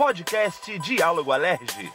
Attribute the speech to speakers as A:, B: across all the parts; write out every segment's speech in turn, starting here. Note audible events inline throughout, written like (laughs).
A: Podcast Diálogo Alerge.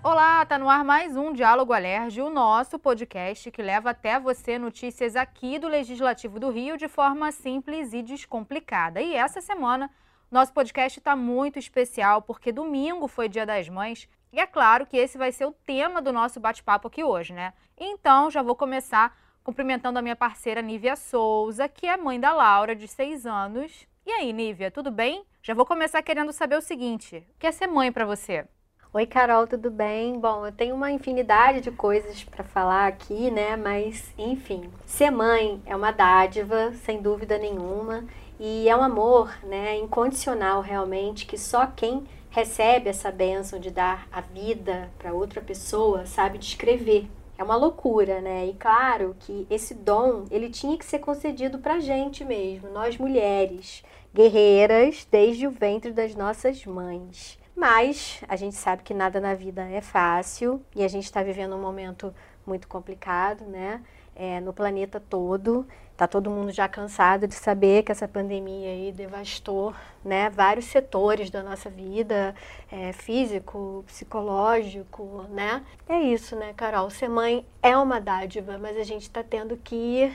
B: Olá, tá no ar mais um Diálogo Alerge, o nosso podcast que leva até você notícias aqui do Legislativo do Rio de forma simples e descomplicada. E essa semana, nosso podcast está muito especial porque domingo foi Dia das Mães e é claro que esse vai ser o tema do nosso bate-papo aqui hoje, né? Então, já vou começar cumprimentando a minha parceira Nívia Souza, que é mãe da Laura, de 6 anos. E aí, Nívia, tudo bem? Já vou começar querendo saber o seguinte: o que é ser mãe para você?
C: Oi, Carol, tudo bem? Bom, eu tenho uma infinidade de coisas para falar aqui, né? Mas, enfim, ser mãe é uma dádiva, sem dúvida nenhuma, e é um amor, né, incondicional realmente, que só quem recebe essa bênção de dar a vida para outra pessoa sabe descrever. É uma loucura, né? E claro que esse dom, ele tinha que ser concedido pra gente mesmo, nós mulheres, guerreiras desde o ventre das nossas mães. Mas a gente sabe que nada na vida é fácil e a gente está vivendo um momento muito complicado, né? É, no planeta todo. Tá todo mundo já cansado de saber que essa pandemia aí devastou, né, vários setores da nossa vida, é, físico, psicológico, né? É isso, né, Carol? Ser mãe é uma dádiva, mas a gente está tendo que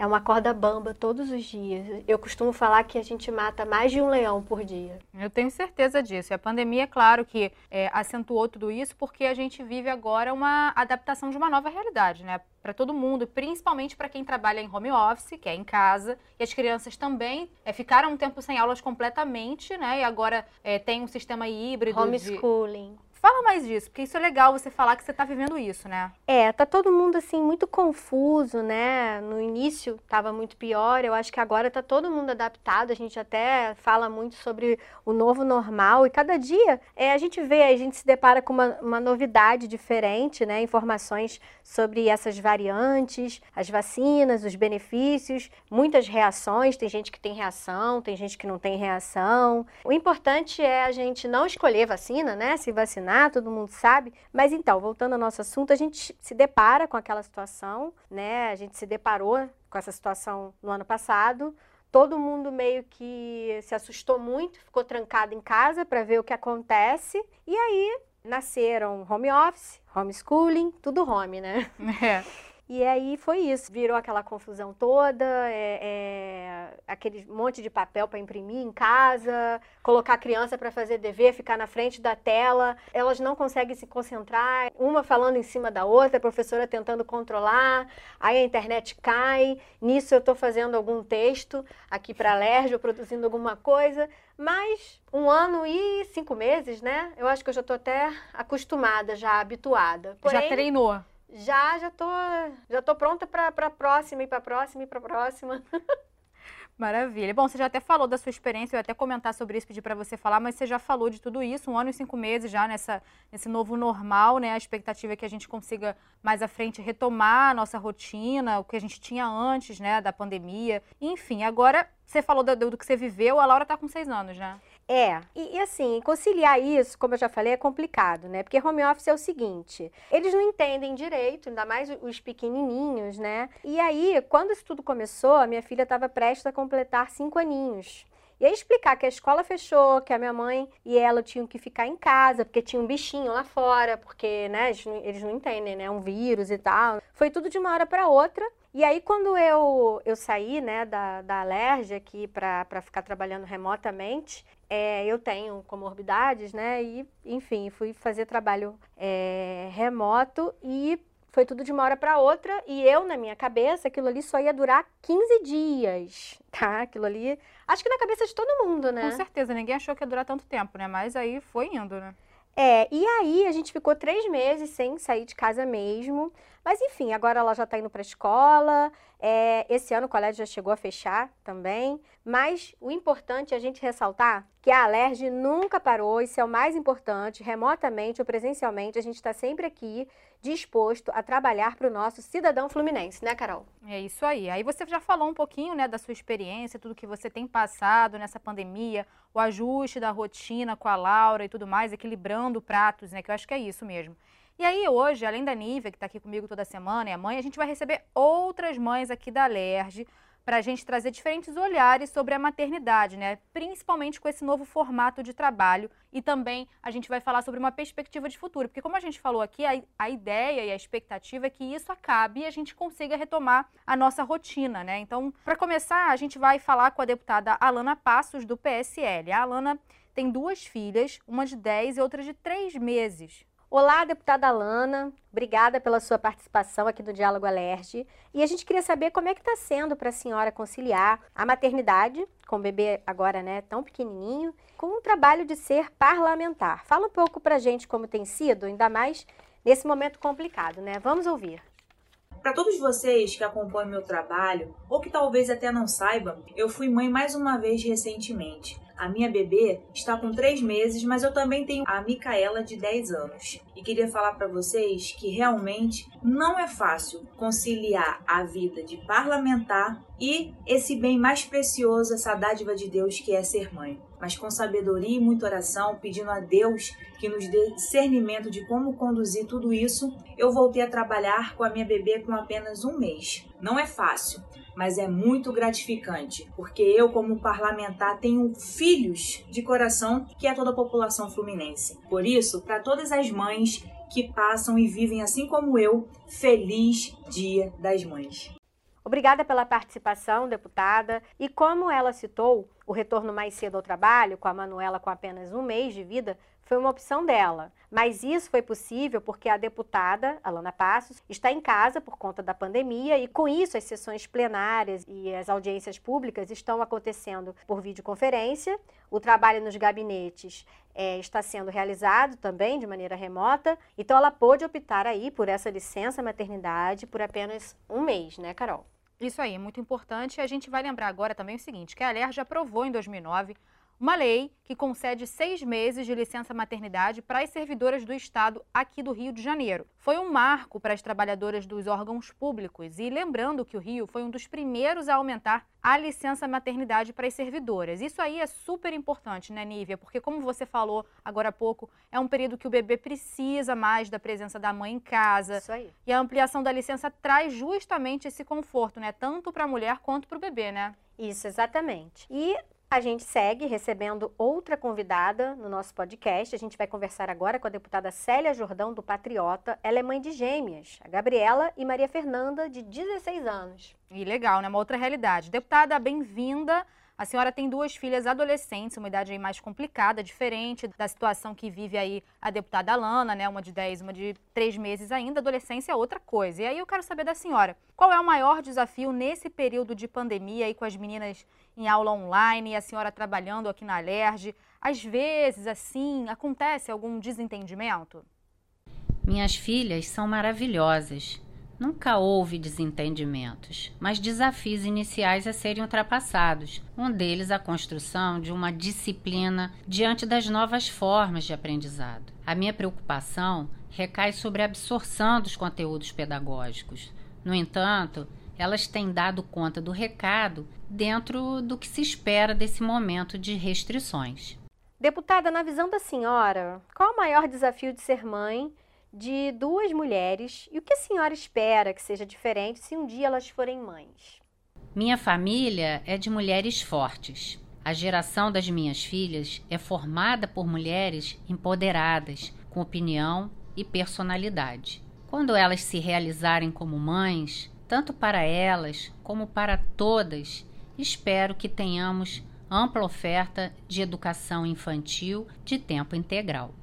C: é uma corda bamba todos os dias. Eu costumo falar que a gente mata mais de um leão por dia.
B: Eu tenho certeza disso. E a pandemia, é claro que é, acentuou tudo isso, porque a gente vive agora uma adaptação de uma nova realidade, né? Para todo mundo, principalmente para quem trabalha em home office, que é em casa. E as crianças também é, ficaram um tempo sem aulas completamente, né? E agora é, tem um sistema híbrido.
C: Homeschooling.
B: De... Fala mais disso, porque isso é legal você falar que você está vivendo isso, né?
C: É, tá todo mundo assim muito confuso, né? No início estava muito pior, eu acho que agora tá todo mundo adaptado. A gente até fala muito sobre o novo normal e cada dia é, a gente vê, a gente se depara com uma, uma novidade diferente, né? Informações sobre essas variantes, as vacinas, os benefícios, muitas reações. Tem gente que tem reação, tem gente que não tem reação. O importante é a gente não escolher vacina, né? Se vacinar todo mundo sabe. Mas então, voltando ao nosso assunto, a gente se depara com aquela situação, né? A gente se deparou com essa situação no ano passado. Todo mundo meio que se assustou muito, ficou trancado em casa para ver o que acontece. E aí nasceram home office, homeschooling, tudo home, né?
B: É. (laughs)
C: E aí foi isso, virou aquela confusão toda, é, é, aquele monte de papel para imprimir em casa, colocar a criança para fazer dever, ficar na frente da tela, elas não conseguem se concentrar, uma falando em cima da outra, a professora tentando controlar, aí a internet cai, nisso eu estou fazendo algum texto aqui para a Lerge, produzindo alguma coisa, mas um ano e cinco meses, né? Eu acho que eu já estou até acostumada, já habituada.
B: Porém, já treinou.
C: Já, já tô, já tô pronta para a próxima e para próxima e para próxima. (laughs)
B: Maravilha. Bom, você já até falou da sua experiência, eu até comentar sobre isso, pedir para você falar, mas você já falou de tudo isso, um ano e cinco meses já nessa, nesse novo normal, né? A expectativa é que a gente consiga mais à frente retomar a nossa rotina, o que a gente tinha antes, né, da pandemia. Enfim, agora você falou do, do que você viveu, a Laura está com seis anos, né?
C: É, e, e, assim, conciliar isso, como eu já falei, é complicado, né? Porque home office é o seguinte, eles não entendem direito, ainda mais os pequenininhos, né? E aí, quando isso tudo começou, a minha filha estava prestes a completar cinco aninhos. E aí explicar que a escola fechou, que a minha mãe e ela tinham que ficar em casa, porque tinha um bichinho lá fora, porque, né, eles não, entendem, né, um vírus e tal. Foi tudo de uma hora para outra. E aí, quando eu, eu saí né, da, da Alerj aqui para ficar trabalhando remotamente, é, eu tenho comorbidades, né? E, enfim, fui fazer trabalho é, remoto e foi tudo de uma hora para outra. E eu, na minha cabeça, aquilo ali só ia durar 15 dias, (laughs) tá? Aquilo ali. Acho que na cabeça de todo mundo, né?
B: Com certeza, ninguém achou que ia durar tanto tempo, né? Mas aí foi indo, né?
C: É, e aí a gente ficou três meses sem sair de casa mesmo. Mas enfim, agora ela já está indo para a escola. É, esse ano o colégio já chegou a fechar também. Mas o importante é a gente ressaltar que a Alerj nunca parou, isso é o mais importante, remotamente ou presencialmente, a gente está sempre aqui disposto a trabalhar para o nosso cidadão fluminense, né, Carol?
B: É isso aí. Aí você já falou um pouquinho, né, da sua experiência, tudo que você tem passado nessa pandemia, o ajuste da rotina com a Laura e tudo mais, equilibrando pratos, né, que eu acho que é isso mesmo. E aí hoje, além da Nívia, que está aqui comigo toda semana, e a mãe, a gente vai receber outras mães aqui da Alerj para a gente trazer diferentes olhares sobre a maternidade, né? Principalmente com esse novo formato de trabalho. E também a gente vai falar sobre uma perspectiva de futuro, porque como a gente falou aqui, a, a ideia e a expectativa é que isso acabe e a gente consiga retomar a nossa rotina, né? Então, para começar, a gente vai falar com a deputada Alana Passos, do PSL. A Alana tem duas filhas, uma de 10 e outra de 3 meses.
C: Olá, deputada Alana, obrigada pela sua participação aqui no Diálogo Alerge. E a gente queria saber como é que está sendo para a senhora conciliar a maternidade, com o bebê agora né, tão pequenininho, com o trabalho de ser parlamentar. Fala um pouco para a gente como tem sido, ainda mais nesse momento complicado, né? Vamos ouvir.
D: Para todos vocês que acompanham meu trabalho, ou que talvez até não saibam, eu fui mãe mais uma vez recentemente. A minha bebê está com 3 meses, mas eu também tenho a Micaela de 10 anos. E queria falar para vocês que realmente não é fácil conciliar a vida de parlamentar e esse bem mais precioso, essa dádiva de Deus que é ser mãe. Mas com sabedoria e muita oração, pedindo a Deus que nos dê discernimento de como conduzir tudo isso, eu voltei a trabalhar com a minha bebê com apenas um mês. Não é fácil, mas é muito gratificante, porque eu, como parlamentar, tenho filhos de coração que é toda a população fluminense. Por isso, para todas as mães que passam e vivem assim como eu, feliz Dia das Mães.
C: Obrigada pela participação, deputada. E como ela citou, o retorno mais cedo ao trabalho, com a Manuela com apenas um mês de vida, foi uma opção dela. Mas isso foi possível porque a deputada, Alana Passos, está em casa por conta da pandemia e, com isso, as sessões plenárias e as audiências públicas estão acontecendo por videoconferência. O trabalho nos gabinetes é, está sendo realizado também de maneira remota. Então, ela pôde optar aí por essa licença maternidade por apenas um mês, né, Carol?
B: Isso aí, muito importante. A gente vai lembrar agora também o seguinte, que a ALER já aprovou em 2009 uma lei que concede seis meses de licença maternidade para as servidoras do Estado aqui do Rio de Janeiro. Foi um marco para as trabalhadoras dos órgãos públicos e lembrando que o Rio foi um dos primeiros a aumentar a licença maternidade para as servidoras. Isso aí é super importante, né, Nívia? Porque como você falou agora há pouco, é um período que o bebê precisa mais da presença da mãe em casa.
C: Isso aí.
B: E a ampliação da licença traz justamente esse conforto, né? Tanto para a mulher quanto para o bebê, né?
C: Isso, exatamente. E a gente segue recebendo outra convidada no nosso podcast. A gente vai conversar agora com a deputada Célia Jordão, do Patriota. Ela é mãe de gêmeas, a Gabriela e Maria Fernanda, de 16 anos.
B: E legal, né? Uma outra realidade. Deputada, bem-vinda. A senhora tem duas filhas adolescentes, uma idade mais complicada, diferente da situação que vive aí a deputada Alana, né? Uma de 10, uma de 3 meses ainda. Adolescência é outra coisa. E aí eu quero saber da senhora, qual é o maior desafio nesse período de pandemia aí com as meninas em aula online e a senhora trabalhando aqui na Alerj? Às vezes, assim, acontece algum desentendimento?
E: Minhas filhas são maravilhosas Nunca houve desentendimentos, mas desafios iniciais a serem ultrapassados. Um deles a construção de uma disciplina diante das novas formas de aprendizado. A minha preocupação recai sobre a absorção dos conteúdos pedagógicos. No entanto, elas têm dado conta do recado dentro do que se espera desse momento de restrições.
C: Deputada, na visão da senhora, qual o maior desafio de ser mãe de duas mulheres e o que a senhora espera que seja diferente se um dia elas forem mães?
E: Minha família é de mulheres fortes. A geração das minhas filhas é formada por mulheres empoderadas, com opinião e personalidade. Quando elas se realizarem como mães, tanto para elas como para todas, espero que tenhamos ampla oferta de educação infantil de tempo integral.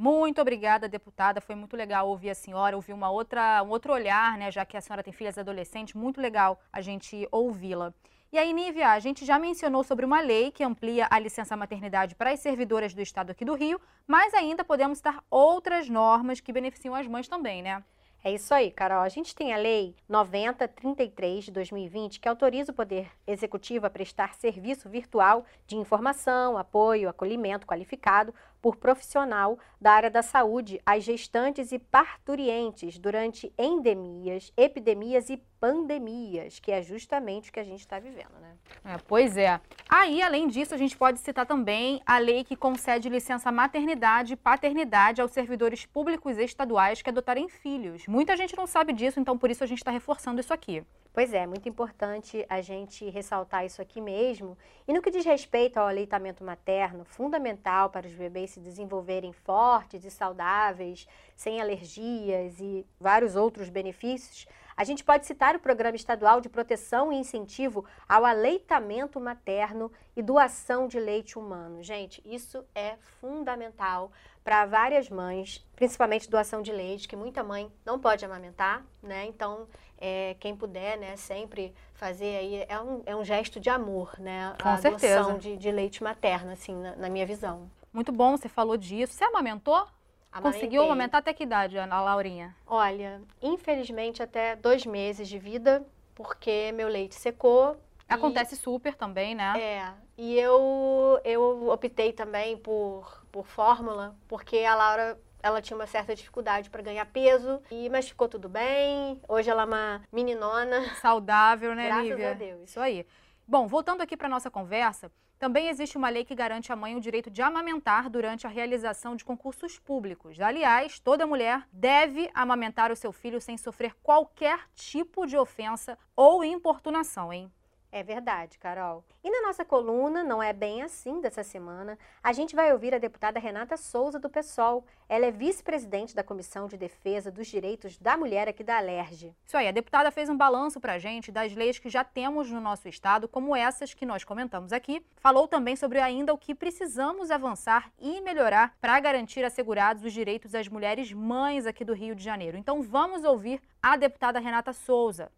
B: Muito obrigada, deputada. Foi muito legal ouvir a senhora, ouvir uma outra, um outro olhar, né? Já que a senhora tem filhas adolescentes, muito legal a gente ouvi-la. E aí, Nívia, a gente já mencionou sobre uma lei que amplia a licença maternidade para as servidoras do Estado aqui do Rio, mas ainda podemos citar outras normas que beneficiam as mães também, né?
C: É isso aí, Carol. A gente tem a Lei 9033 de 2020 que autoriza o Poder Executivo a prestar serviço virtual de informação, apoio, acolhimento qualificado por profissional da área da saúde às gestantes e parturientes durante endemias, epidemias e pandemias, que é justamente o que a gente está vivendo, né?
B: É, pois é. Aí, além disso, a gente pode citar também a lei que concede licença maternidade e paternidade aos servidores públicos estaduais que adotarem filhos. Muita gente não sabe disso, então por isso a gente está reforçando isso aqui.
C: Pois é, muito importante a gente ressaltar isso aqui mesmo. E no que diz respeito ao aleitamento materno, fundamental para os bebês se desenvolverem fortes e saudáveis, sem alergias e vários outros benefícios, a gente pode citar o Programa Estadual de Proteção e Incentivo ao Aleitamento Materno e Doação de Leite Humano. Gente, isso é fundamental para várias mães, principalmente doação de leite, que muita mãe não pode amamentar, né? Então, é, quem puder, né, sempre fazer aí, é um, é um gesto de amor, né?
B: Com a certeza.
C: doação de, de leite materno, assim, na, na minha visão.
B: Muito bom, você falou disso. Você amamentou?
C: Amamentei.
B: Conseguiu amamentar até que idade, Ana Laurinha?
C: Olha, infelizmente até dois meses de vida, porque meu leite secou. e-
B: Acontece super também, né?
C: É, e eu, eu optei também por, por fórmula, porque a Laura ela tinha uma certa dificuldade para ganhar peso, e, mas ficou tudo bem. Hoje ela é uma meninona.
B: Saudável, né,
C: Graças
B: Lívia?
C: a Deus.
B: Isso aí. Bom, voltando aqui para nossa conversa, também existe uma lei que garante à mãe o direito de amamentar durante a realização de concursos públicos. Aliás, toda mulher deve amamentar o seu filho sem sofrer qualquer tipo de ofensa ou importunação, hein?
C: É verdade, Carol. E na nossa coluna, não é bem assim dessa semana, a gente vai ouvir a deputada Renata Souza do PSOL. Ela é vice-presidente da Comissão de Defesa dos Direitos da Mulher aqui da Alerj.
B: Isso aí, a deputada fez um balanço para a gente das leis que já temos no nosso estado, como essas que nós comentamos aqui. Falou também sobre ainda o que precisamos avançar e melhorar para garantir assegurados os direitos das mulheres mães aqui do Rio de Janeiro. Então vamos ouvir a deputada Renata Souza.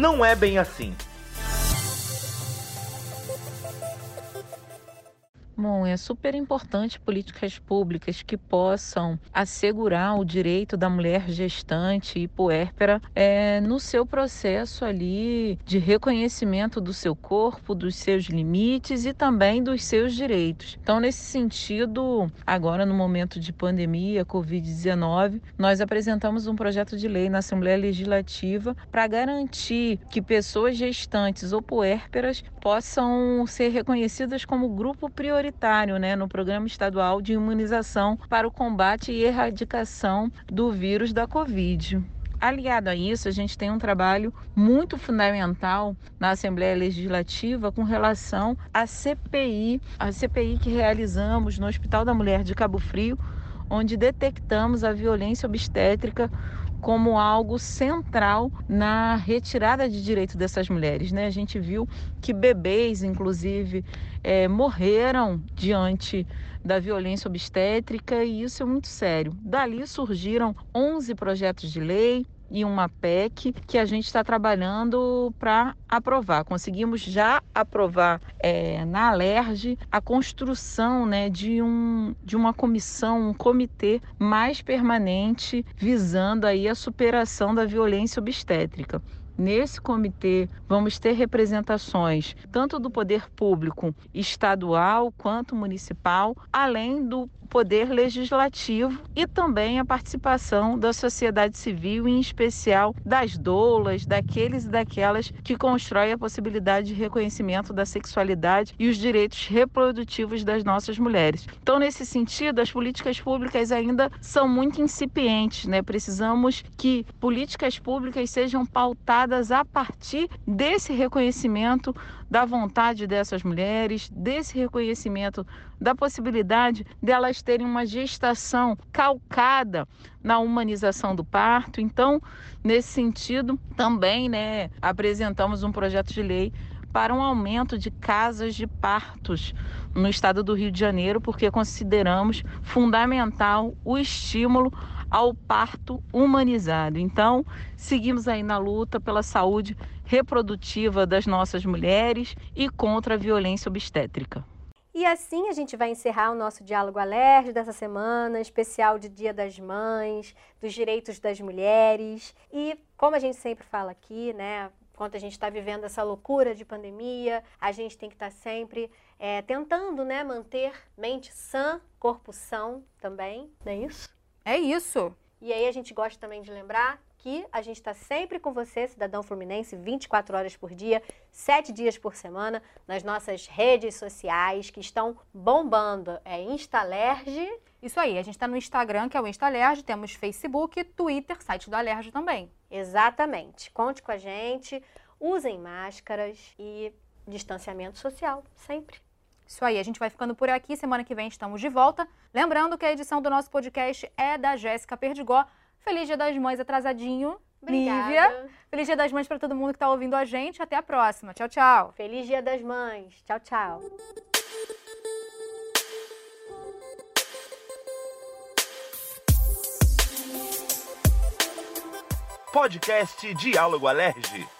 A: Não é bem assim.
F: Bom, é super importante políticas públicas que possam assegurar o direito da mulher gestante e puérpera é, no seu processo ali de reconhecimento do seu corpo, dos seus limites e também dos seus direitos. Então, nesse sentido, agora no momento de pandemia, Covid-19, nós apresentamos um projeto de lei na Assembleia Legislativa para garantir que pessoas gestantes ou puérperas possam ser reconhecidas como grupo prioritário né, no Programa Estadual de Imunização para o Combate e Erradicação do vírus da Covid. Aliado a isso, a gente tem um trabalho muito fundamental na Assembleia Legislativa com relação à CPI, a CPI que realizamos no Hospital da Mulher de Cabo Frio, onde detectamos a violência obstétrica como algo central na retirada de direito dessas mulheres. Né? A gente viu que bebês, inclusive, é, morreram diante da violência obstétrica e isso é muito sério. Dali surgiram 11 projetos de lei, e uma PEC que a gente está trabalhando para aprovar. Conseguimos já aprovar é, na Alerj a construção né, de, um, de uma comissão, um comitê mais permanente visando aí a superação da violência obstétrica. Nesse comitê vamos ter representações tanto do poder público estadual quanto municipal, além do poder legislativo e também a participação da sociedade civil, em especial das doulas, daqueles e daquelas que constroem a possibilidade de reconhecimento da sexualidade e os direitos reprodutivos das nossas mulheres. Então, nesse sentido, as políticas públicas ainda são muito incipientes, né? Precisamos que políticas públicas sejam pautadas a partir desse reconhecimento da vontade dessas mulheres, desse reconhecimento da possibilidade delas terem uma gestação calcada na humanização do parto. Então, nesse sentido, também, né, apresentamos um projeto de lei para um aumento de casas de partos no estado do Rio de Janeiro, porque consideramos fundamental o estímulo ao parto humanizado. Então, seguimos aí na luta pela saúde reprodutiva das nossas mulheres e contra a violência obstétrica.
C: E assim a gente vai encerrar o nosso Diálogo Alerj dessa semana, especial de Dia das Mães, dos direitos das mulheres. E como a gente sempre fala aqui, né, enquanto a gente está vivendo essa loucura de pandemia, a gente tem que estar tá sempre é, tentando né, manter mente sã, corpo são também, não é isso?
B: É isso.
C: E aí a gente gosta também de lembrar que a gente está sempre com você, cidadão fluminense, 24 horas por dia, 7 dias por semana, nas nossas redes sociais que estão bombando. É Instalerge.
B: Isso aí, a gente está no Instagram, que é o Instalerge, temos Facebook, Twitter, site do Alerge também.
C: Exatamente. Conte com a gente, usem máscaras e distanciamento social, sempre.
B: Isso aí, a gente vai ficando por aqui. Semana que vem estamos de volta. Lembrando que a edição do nosso podcast é da Jéssica Perdigó. Feliz Dia das Mães atrasadinho.
C: Obrigada.
B: Nívia. Feliz Dia das Mães para todo mundo que está ouvindo a gente. Até a próxima. Tchau, tchau.
C: Feliz Dia das Mães. Tchau, tchau.
A: Podcast Diálogo Alerge.